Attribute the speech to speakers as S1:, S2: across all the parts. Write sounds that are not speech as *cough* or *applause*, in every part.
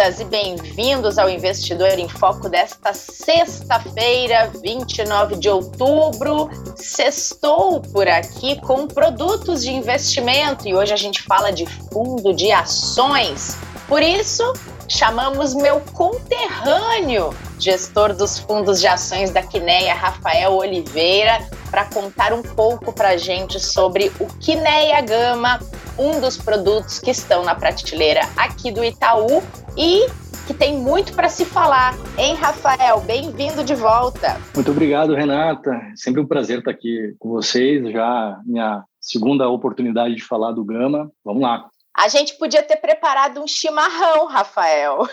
S1: Bem-vindas e bem-vindos ao Investidor em Foco desta sexta-feira, 29 de outubro. Sextou por aqui com produtos de investimento e hoje a gente fala de fundo de ações. Por isso, chamamos meu conterrâneo, gestor dos fundos de ações da Quineia, Rafael Oliveira, para contar um pouco para gente sobre o Quineia Gama, um dos produtos que estão na prateleira aqui do Itaú e que tem muito para se falar. Hein, Rafael? Bem-vindo de volta.
S2: Muito obrigado, Renata. Sempre um prazer estar aqui com vocês. Já minha segunda oportunidade de falar do Gama. Vamos lá.
S1: A gente podia ter preparado um chimarrão, Rafael.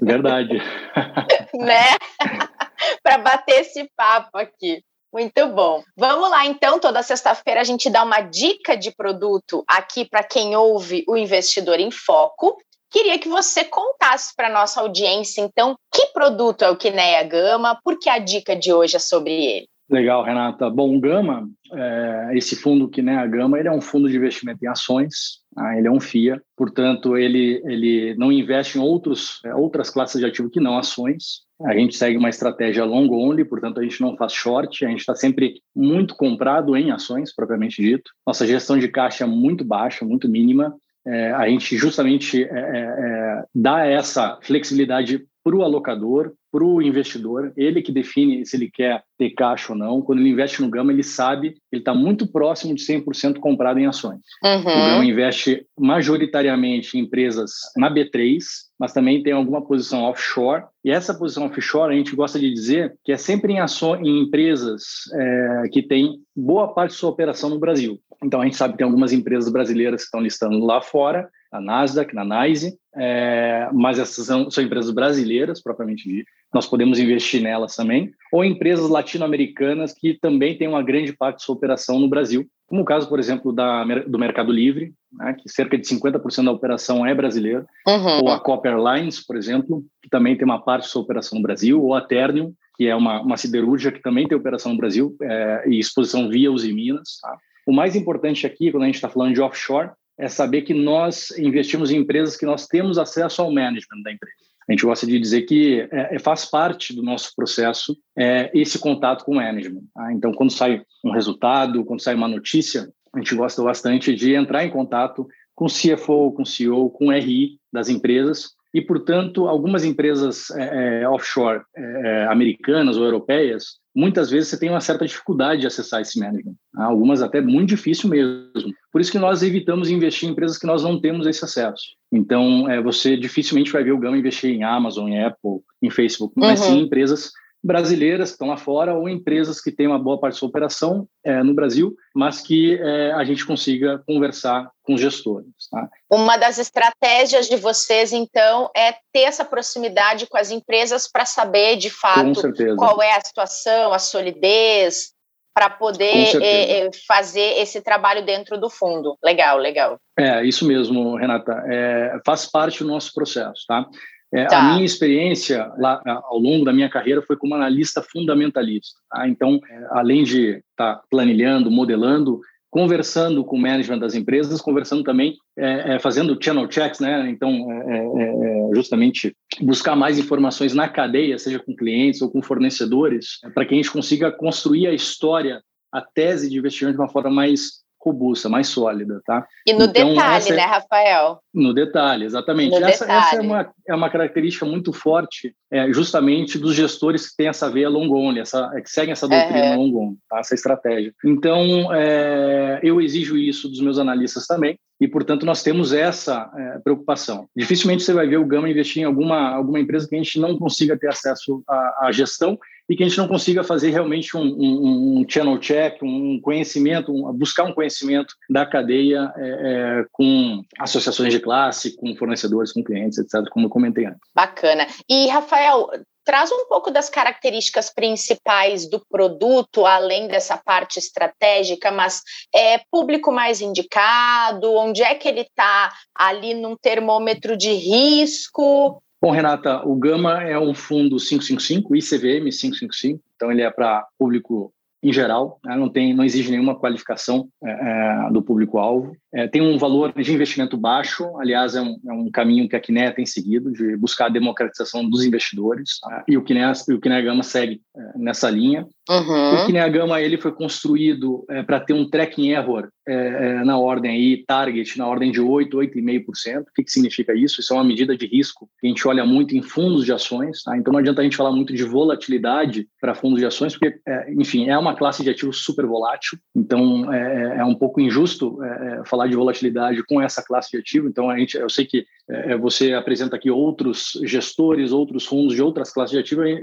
S2: Verdade. *laughs*
S1: né? *laughs* para bater esse papo aqui. Muito bom. Vamos lá, então. Toda sexta-feira a gente dá uma dica de produto aqui para quem ouve o Investidor em Foco. Queria que você contasse para nossa audiência, então, que produto é o Kinea Gama, porque a dica de hoje é sobre ele.
S2: Legal, Renata. Bom, Gama, é, esse fundo Kinea Gama, ele é um fundo de investimento em ações, tá? ele é um FIA, portanto, ele, ele não investe em outros, é, outras classes de ativo que não ações. A gente segue uma estratégia long only, portanto a gente não faz short, a gente está sempre muito comprado em ações, propriamente dito. Nossa gestão de caixa é muito baixa, muito mínima. É, a gente justamente é, é, é dá essa flexibilidade para o alocador, para o investidor, ele que define se ele quer ter caixa ou não. Quando ele investe no Gama, ele sabe, ele está muito próximo de 100% comprado em ações. Uhum. O Gama investe majoritariamente em empresas na B3, mas também tem alguma posição offshore. E essa posição offshore, a gente gosta de dizer que é sempre em, ações, em empresas é, que têm boa parte de sua operação no Brasil. Então, a gente sabe que tem algumas empresas brasileiras que estão listando lá fora, na Nasdaq, na NYSE, é, mas essas são, são, empresas brasileiras, propriamente dito. Nós podemos investir nelas também, ou empresas latino-americanas que também têm uma grande parte de sua operação no Brasil, como o caso, por exemplo, da, do Mercado Livre, né, que cerca de 50% da operação é brasileira, uhum. ou a Copper Lines, por exemplo, que também tem uma parte de sua operação no Brasil, ou a Ternium, que é uma, uma siderúrgica que também tem operação no Brasil é, e exposição via Uzi Minas. Tá? O mais importante aqui, quando a gente está falando de offshore, é saber que nós investimos em empresas que nós temos acesso ao management da empresa. A gente gosta de dizer que é, é faz parte do nosso processo é, esse contato com o management. Tá? Então, quando sai um resultado, quando sai uma notícia, a gente gosta bastante de entrar em contato com o CFO, com o CEO, com o RI das empresas e, portanto, algumas empresas é, é offshore é, americanas ou europeias muitas vezes você tem uma certa dificuldade de acessar esse management. Tá? Algumas até muito difícil mesmo. Por isso que nós evitamos investir em empresas que nós não temos esse acesso. Então, é, você dificilmente vai ver o Gama investir em Amazon, em Apple, em Facebook, mas uhum. sim em empresas brasileiras que estão lá fora ou empresas que têm uma boa parte da sua operação é, no Brasil, mas que é, a gente consiga conversar com os gestores. Tá?
S1: Uma das estratégias de vocês, então, é ter essa proximidade com as empresas para saber, de fato, qual é a situação, a solidez, para poder é, é, fazer esse trabalho dentro do fundo. Legal, legal.
S2: É, isso mesmo, Renata. É, faz parte do nosso processo, tá? É, tá. A minha experiência lá ao longo da minha carreira foi como analista fundamentalista. Tá? Então, é, além de estar tá planilhando, modelando, conversando com o management das empresas, conversando também, é, é, fazendo channel checks, né? Então, é, é, é, justamente buscar mais informações na cadeia, seja com clientes ou com fornecedores, para que a gente consiga construir a história, a tese de investimento de uma forma mais robusta, mais sólida, tá?
S1: E no então, detalhe, é, né, Rafael?
S2: No detalhe, exatamente. No essa, detalhe. essa é, uma, é uma característica muito forte, é, justamente dos gestores que têm essa veia long only, essa, é, que seguem essa doutrina uhum. long only, tá? essa estratégia. Então, é, eu exijo isso dos meus analistas também, e, portanto, nós temos essa é, preocupação. Dificilmente você vai ver o Gama investir em alguma, alguma empresa que a gente não consiga ter acesso à, à gestão e que a gente não consiga fazer realmente um, um, um channel check, um conhecimento, um, buscar um conhecimento da cadeia é, é, com associações de classe, com fornecedores, com clientes, etc., como eu comentei antes.
S1: Bacana. E, Rafael, Traz um pouco das características principais do produto, além dessa parte estratégica, mas é público mais indicado, onde é que ele está ali num termômetro de risco?
S2: Bom, Renata, o Gama é um fundo 555, ICVM 555, então ele é para público em geral, né? não tem, não exige nenhuma qualificação é, é, do público-alvo. É, tem um valor de investimento baixo, aliás, é um, é um, caminho que a Kinea tem seguido, de buscar a democratização dos investidores, tá? e o Kinea, o Kinea Gama segue é, nessa linha. Uhum. O Kinea Gama ele foi construído é, para ter um tracking error na ordem aí, target, na ordem de 8, 8,5%. O que, que significa isso? Isso é uma medida de risco que a gente olha muito em fundos de ações, tá? então não adianta a gente falar muito de volatilidade para fundos de ações, porque, enfim, é uma classe de ativo super volátil, então é, um pouco injusto falar falar de volatilidade com essa classe de ativo. Então, a gente, eu sei que é, é você apresenta aqui outros gestores, outros fundos de outras classes de ativo, é,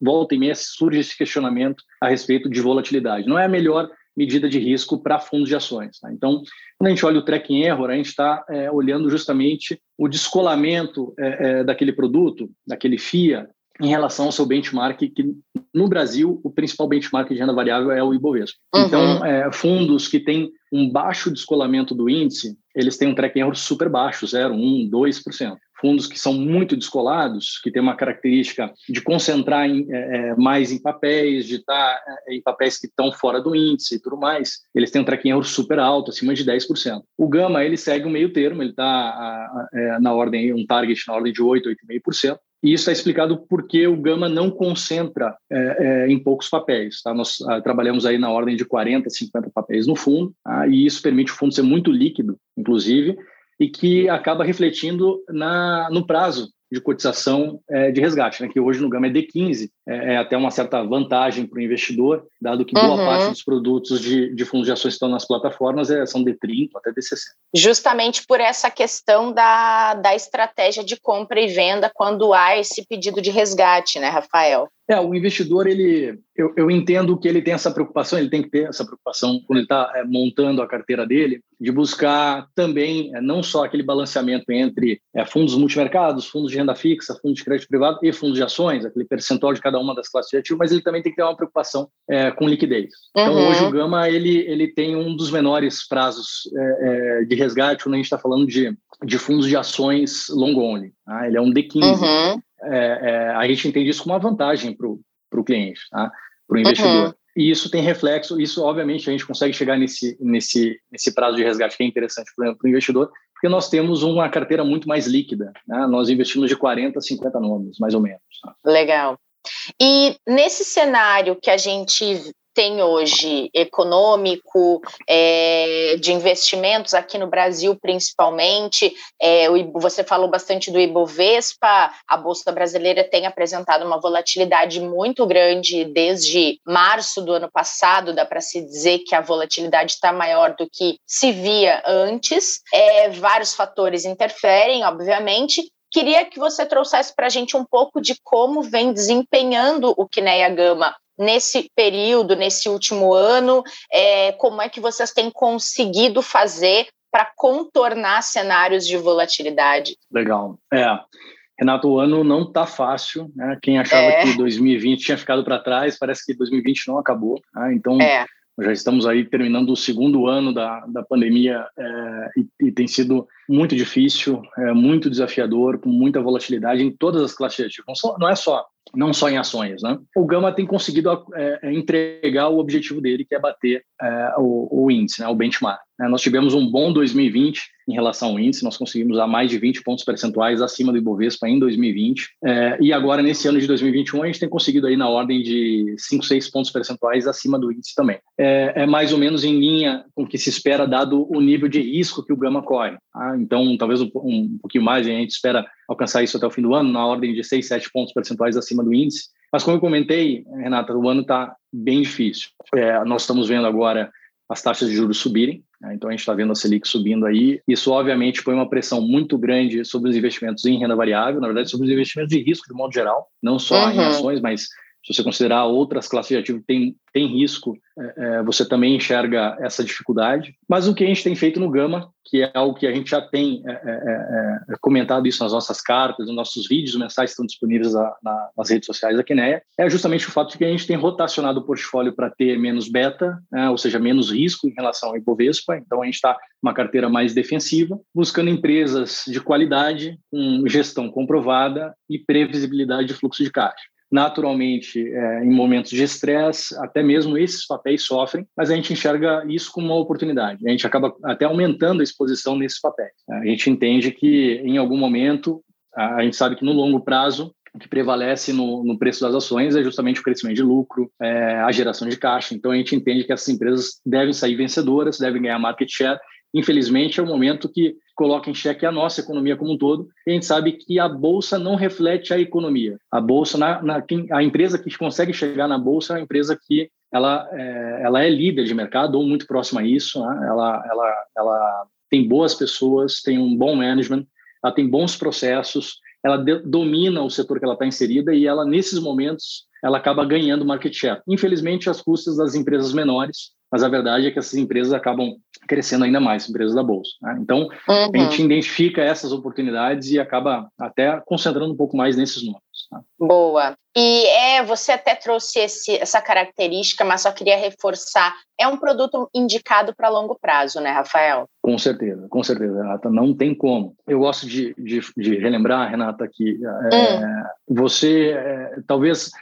S2: volta e meia surge esse questionamento a respeito de volatilidade. Não é a melhor medida de risco para fundos de ações. Tá? Então, quando a gente olha o tracking error, a gente está é, olhando justamente o descolamento é, é, daquele produto, daquele FIA, em relação ao seu benchmark, que no Brasil o principal benchmark de renda variável é o Ibovespa. Uhum. Então, é, fundos que têm um baixo descolamento do índice, eles têm um tracking error super baixo, 0, 1, 2%. Fundos que são muito descolados, que têm uma característica de concentrar em, é, é mais em papéis, de estar tá, é, em papéis que estão fora do índice e tudo mais, eles têm um tracking error super alto, acima de 10%. O Gama, ele segue o meio termo, ele está é, na ordem, um target na ordem de 8, 8,5%. E isso é explicado porque o Gama não concentra é, é, em poucos papéis. Tá? Nós ah, trabalhamos aí na ordem de 40, 50 papéis no fundo, tá? e isso permite o fundo ser muito líquido, inclusive, e que acaba refletindo na, no prazo de cotização é, de resgate, né? que hoje no Gama é D15, é, é até uma certa vantagem para o investidor, dado que boa uhum. parte dos produtos de, de fundos de ações que estão nas plataformas é, são D30 até D60.
S1: Justamente por essa questão da, da estratégia de compra e venda quando há esse pedido de resgate, né, Rafael?
S2: É, o investidor, ele, eu, eu, entendo que ele tem essa preocupação, ele tem que ter essa preocupação quando ele está é, montando a carteira dele, de buscar também é, não só aquele balanceamento entre é, fundos multimercados, fundos de renda fixa, fundos de crédito privado e fundos de ações, aquele percentual de cada uma das classes de ativo, mas ele também tem que ter uma preocupação é, com liquidez. Então, uhum. hoje o Gama ele, ele tem um dos menores prazos é, é, de resgate quando a gente está falando de, de fundos de ações long only. Tá? Ele é um D15. Uhum é, é, a gente entende isso como uma vantagem para o cliente, tá? para o investidor. Uhum. E isso tem reflexo, isso obviamente a gente consegue chegar nesse, nesse, nesse prazo de resgate que é interessante para o investidor, porque nós temos uma carteira muito mais líquida. Né? Nós investimos de 40 a 50 nomes, mais ou menos. Tá?
S1: Legal. E nesse cenário que a gente tem hoje econômico, é, de investimentos aqui no Brasil, principalmente. É, o, você falou bastante do Ibovespa, a Bolsa Brasileira tem apresentado uma volatilidade muito grande desde março do ano passado, dá para se dizer que a volatilidade está maior do que se via antes. É, vários fatores interferem, obviamente, Queria que você trouxesse para a gente um pouco de como vem desempenhando o Kinea Gama nesse período, nesse último ano, é, como é que vocês têm conseguido fazer para contornar cenários de volatilidade?
S2: Legal. É. Renato, o ano não está fácil. Né? Quem achava é. que 2020 tinha ficado para trás, parece que 2020 não acabou. Né? Então, é. já estamos aí terminando o segundo ano da, da pandemia é, e, e, tem sido muito difícil, é, muito desafiador, com muita volatilidade em todas as classes de ativos. Não é só não só em ações. Né? O Gama tem conseguido é, é, entregar o objetivo dele, que é bater é, o, o, índice, né, o benchmark. Né? Nós tivemos um bom 2020 em relação ao índice, nós conseguimos a mais de 20 pontos percentuais acima do Ibovespa em 2020, é, e agora nesse ano de 2021 a gente tem conseguido aí na ordem de 5, 6 pontos percentuais acima do índice também. É, é mais ou menos em linha com o que se espera dado o nível de risco que o Gama corre. Tá? Então, talvez um, um pouquinho mais, a gente espera alcançar isso até o fim do ano, na ordem de 6, 7 pontos percentuais acima do índice. Mas como eu comentei, Renata, o ano está bem difícil. É, nós estamos vendo agora as taxas de juros subirem, né? então a gente está vendo a Selic subindo aí. Isso, obviamente, põe uma pressão muito grande sobre os investimentos em renda variável, na verdade, sobre os investimentos de risco de modo geral, não só uhum. em ações, mas se você considerar outras classes de ativo que tem, tem risco, é, é, você também enxerga essa dificuldade. Mas o que a gente tem feito no Gama, que é algo que a gente já tem é, é, é, é comentado isso nas nossas cartas, nos nossos vídeos mensais estão disponíveis na, na, nas redes sociais da Quineia, é justamente o fato de que a gente tem rotacionado o portfólio para ter menos beta, né, ou seja, menos risco em relação ao Ibovespa. Então a gente está uma carteira mais defensiva, buscando empresas de qualidade, com gestão comprovada e previsibilidade de fluxo de caixa. Naturalmente, é, em momentos de estresse, até mesmo esses papéis sofrem, mas a gente enxerga isso como uma oportunidade. A gente acaba até aumentando a exposição nesses papéis. A gente entende que, em algum momento, a gente sabe que no longo prazo, o que prevalece no, no, preço das ações é justamente o crescimento de lucro, é, a geração de caixa. Então, a gente entende que essas empresas devem sair vencedoras, devem ganhar market share. Infelizmente, é o momento que coloca em xeque a nossa economia como um todo. E a gente sabe que a bolsa não reflete a economia. A bolsa, na, na, a empresa que consegue chegar na bolsa é a empresa que ela é, ela é líder de mercado ou muito próxima a isso. Né? Ela, ela, ela tem boas pessoas, tem um bom management, ela tem bons processos, ela de, domina o setor que ela está inserida e ela nesses momentos ela acaba ganhando market share. Infelizmente, às custas das empresas menores, mas a verdade é que essas empresas acabam crescendo ainda mais, empresas da Bolsa. Né? Então, uhum. a gente identifica essas oportunidades e acaba até concentrando um pouco mais nesses números.
S1: Tá? Boa. E é, você até trouxe esse, essa característica, mas só queria reforçar. É um produto indicado para longo prazo, né, Rafael?
S2: Com certeza, com certeza, Renata. Não tem como. Eu gosto de, de, de relembrar, Renata, que é, hum. você é, talvez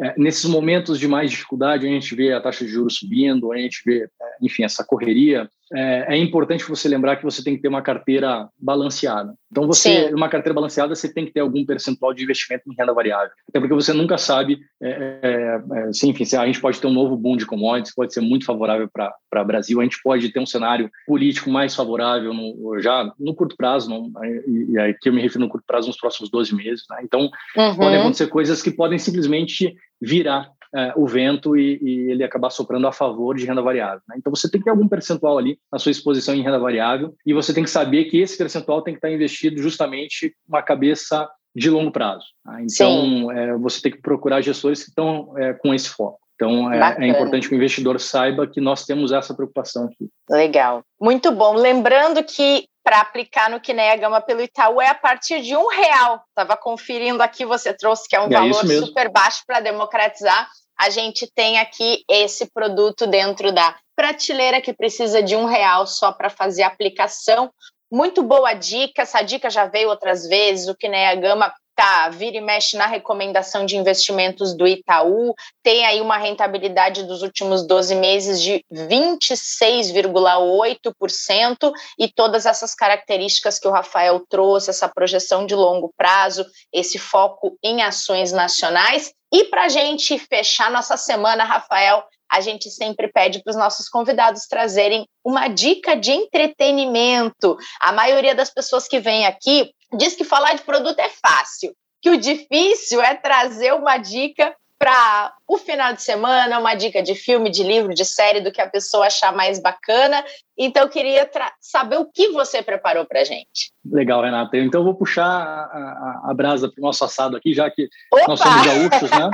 S2: é, nesses momentos de mais dificuldade, a gente vê a taxa de juros subindo, a gente vê, é, enfim, essa correria, é, é, importante você lembrar que você tem que ter uma carteira balanceada. Então, você, Sim. uma carteira balanceada, você tem que ter algum percentual de investimento em renda variável. Até porque você nunca sabe, é, é, é sim, enfim, a gente pode ter um novo boom de commodities, pode ser muito favorável para o Brasil, a gente pode ter um cenário político mais favorável no, já no curto prazo, não, e, e aqui eu me refiro no curto prazo nos próximos 12 meses. Né? Então, uhum. podem acontecer coisas que podem simplesmente virar é, o vento e, e, ele acabar soprando a favor de renda variável. Né? Então você tem que ter algum percentual ali na sua exposição em renda variável e você tem que saber que esse percentual tem que estar investido justamente uma cabeça de longo prazo. Tá? Então é, você tem que procurar gestores que estão é, com esse foco. Então, é, é, importante que o investidor saiba que nós temos essa preocupação aqui.
S1: Legal. Muito bom. Lembrando que para aplicar no Kinea Gama pelo Itaú é a partir de um real. Estava conferindo aqui, você trouxe que é um é valor super baixo para democratizar a gente tem aqui esse produto dentro da prateleira que precisa de um real só para fazer a aplicação. Muito boa dica, essa dica já veio outras vezes, o Kinea Gama tá, vira e mexe na recomendação de investimentos do Itaú, tem aí uma rentabilidade dos últimos 12 meses de 26,8% e todas essas características que o Rafael trouxe, essa projeção de longo prazo, esse foco em ações nacionais. E para a gente fechar nossa semana, Rafael, a gente sempre pede para os nossos convidados trazerem uma dica de entretenimento. A maioria das pessoas que vem aqui diz que falar de produto é fácil, que o difícil é trazer uma dica para o final de semana, uma dica de filme, de livro, de série, do que a pessoa achar mais bacana. Então, eu queria saber o que você preparou para gente.
S2: Legal, Renata. Então, eu vou puxar a, a, a brasa para o nosso assado aqui, já que Opa! nós somos gaúchos, né?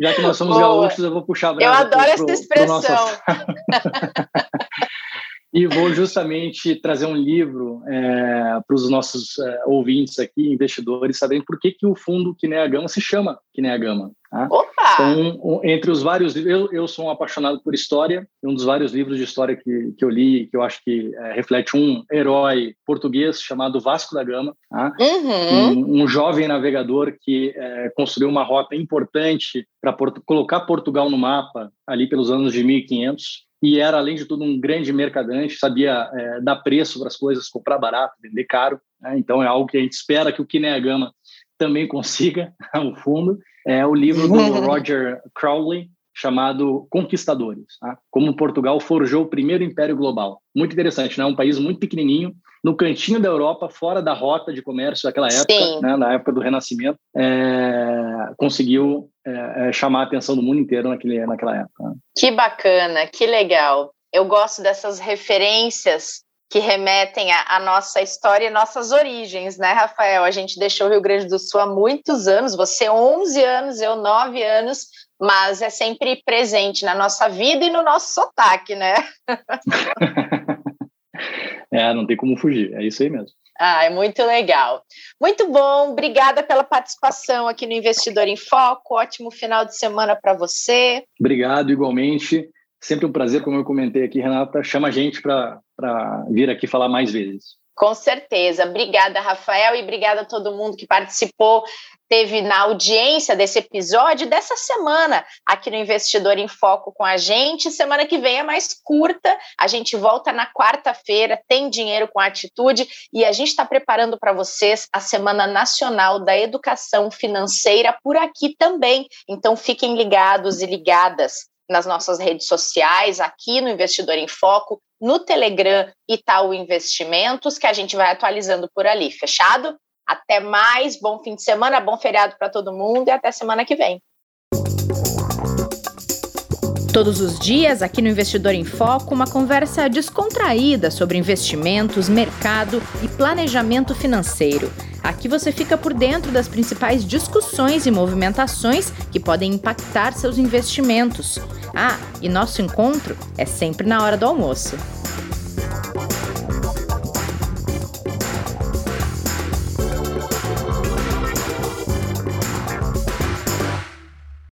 S2: Já que nós somos Boa. gaúchos, eu vou puxar a brasa.
S1: Eu adoro pro, essa pro, expressão. *laughs*
S2: e vou justamente trazer um livro é, para os nossos é, ouvintes aqui, investidores, saberem por que, que o fundo Kinea Gama se chama Kinea Gama. Tá?
S1: Opa!
S2: Então, um, entre os vários livros, eu, eu sou um apaixonado por história, e um dos vários livros de história que, que eu li, que eu acho que é, reflete um herói português chamado Vasco da Gama, tá? uhum. um, um, jovem navegador que é, construiu uma rota importante para colocar Portugal no mapa ali pelos anos de 1500 e era, além de tudo, um grande mercadante, sabia é, dar preço para as coisas, comprar barato, vender caro. Né? Então, é algo que a gente espera que o Kinea Gama também *laughs* consiga, no fundo. É o livro do *laughs* Roger Crowley, chamado Conquistadores, tá? como Portugal forjou o primeiro império global. Muito interessante, né? Um país muito pequenininho, no cantinho da Europa, fora da rota de comércio daquela época, né? na época do Renascimento, é... conseguiu é, é, chamar a atenção do mundo inteiro naquele, naquela época. Né?
S1: Que bacana, que legal. Eu gosto dessas referências que remetem à, nossa história e nossas origens, né, Rafael? A gente deixou o Rio Grande do Sul há muitos anos, você 11 anos, eu 9 anos, mas é sempre presente na nossa vida e no nosso sotaque, né? *laughs*
S2: é, não tem como fugir, é isso aí mesmo.
S1: Ah, é muito legal. Muito bom, obrigada pela participação aqui no Investidor em Foco. Ótimo final de semana para você.
S2: Obrigado, igualmente. Sempre um prazer, como eu comentei aqui, Renata. Chama a gente para vir aqui falar mais vezes.
S1: Com certeza. Obrigada, Rafael, e obrigada a todo mundo que participou, teve na audiência desse episódio dessa semana aqui no Investidor em Foco com a gente. Semana que vem é mais curta, a gente volta na quarta-feira, tem dinheiro com atitude e a gente está preparando para vocês a Semana Nacional da Educação Financeira por aqui também. Então fiquem ligados e ligadas nas nossas redes sociais, aqui no Investidor em Foco, no Telegram Itaú Investimentos, que a gente vai atualizando por ali. Fechado? Até mais, bom fim de semana, bom feriado para todo mundo e até semana que vem.
S3: Todos os dias, aqui no Investidor em Foco, uma conversa descontraída sobre investimentos, mercado e planejamento financeiro. Aqui você fica por dentro das principais discussões e movimentações que podem impactar seus investimentos. Ah, e nosso encontro é sempre na hora do almoço.